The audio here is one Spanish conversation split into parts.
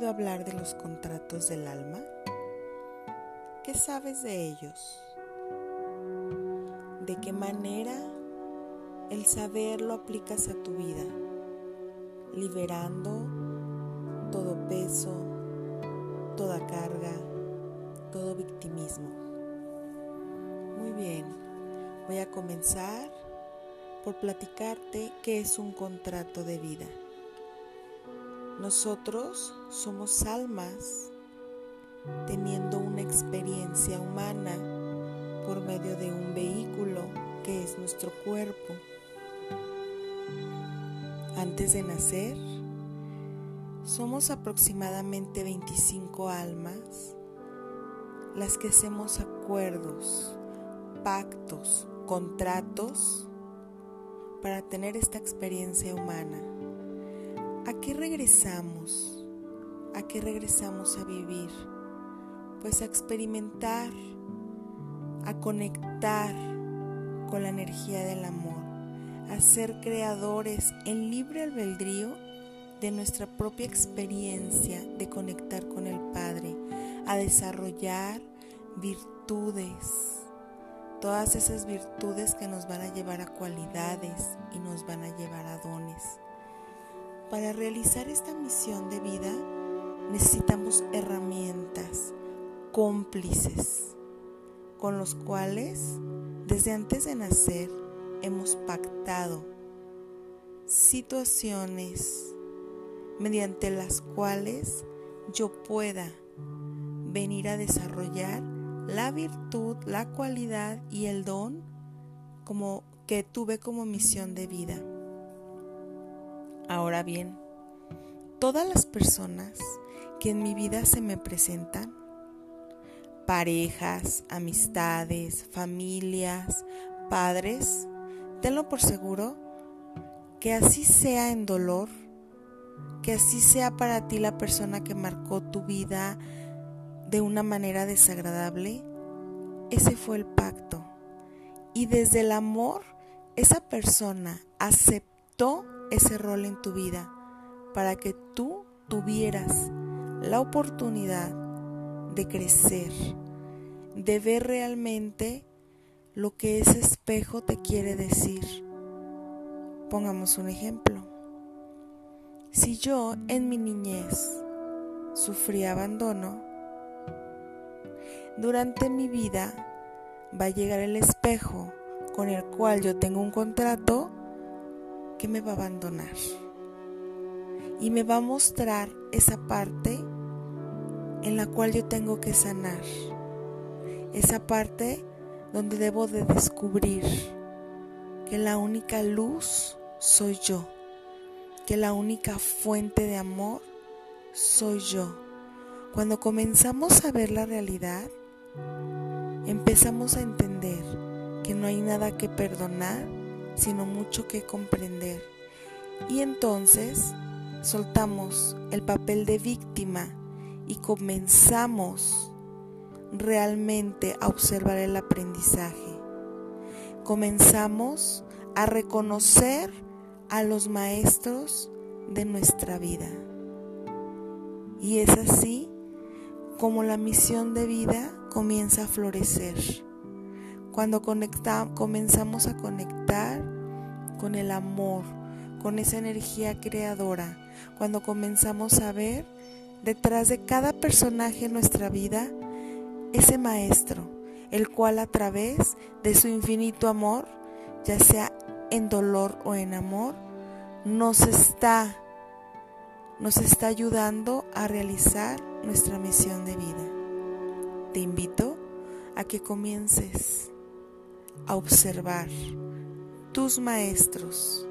hablar de los contratos del alma? ¿Qué sabes de ellos? ¿De qué manera el saber lo aplicas a tu vida, liberando todo peso, toda carga, todo victimismo? Muy bien, voy a comenzar por platicarte qué es un contrato de vida. Nosotros somos almas teniendo una experiencia humana por medio de un vehículo que es nuestro cuerpo. Antes de nacer, somos aproximadamente 25 almas las que hacemos acuerdos, pactos, contratos para tener esta experiencia humana. ¿A qué regresamos? ¿A qué regresamos a vivir? Pues a experimentar, a conectar con la energía del amor, a ser creadores en libre albedrío de nuestra propia experiencia de conectar con el Padre, a desarrollar virtudes, todas esas virtudes que nos van a llevar a cualidades y Para realizar esta misión de vida necesitamos herramientas, cómplices, con los cuales desde antes de nacer hemos pactado situaciones mediante las cuales yo pueda venir a desarrollar la virtud, la cualidad y el don como que tuve como misión de vida. Ahora bien, todas las personas que en mi vida se me presentan, parejas, amistades, familias, padres, tenlo por seguro que así sea en dolor, que así sea para ti la persona que marcó tu vida de una manera desagradable, ese fue el pacto. Y desde el amor, esa persona aceptó ese rol en tu vida para que tú tuvieras la oportunidad de crecer, de ver realmente lo que ese espejo te quiere decir. Pongamos un ejemplo. Si yo en mi niñez sufrí abandono, durante mi vida va a llegar el espejo con el cual yo tengo un contrato me va a abandonar. Y me va a mostrar esa parte en la cual yo tengo que sanar. Esa parte donde debo de descubrir que la única luz soy yo. Que la única fuente de amor soy yo. Cuando comenzamos a ver la realidad, empezamos a entender que no hay nada que perdonar sino mucho que comprender. Y entonces soltamos el papel de víctima y comenzamos realmente a observar el aprendizaje. Comenzamos a reconocer a los maestros de nuestra vida. Y es así como la misión de vida comienza a florecer cuando comenzamos a conectar con el amor, con esa energía creadora, cuando comenzamos a ver detrás de cada personaje en nuestra vida ese maestro, el cual a través de su infinito amor, ya sea en dolor o en amor, nos está nos está ayudando a realizar nuestra misión de vida. Te invito a que comiences a observar tus maestros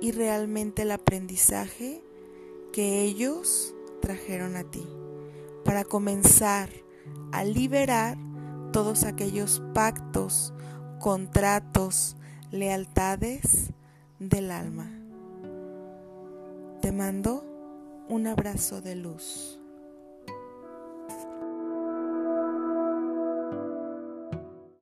y realmente el aprendizaje que ellos trajeron a ti para comenzar a liberar todos aquellos pactos, contratos, lealtades del alma. Te mando un abrazo de luz.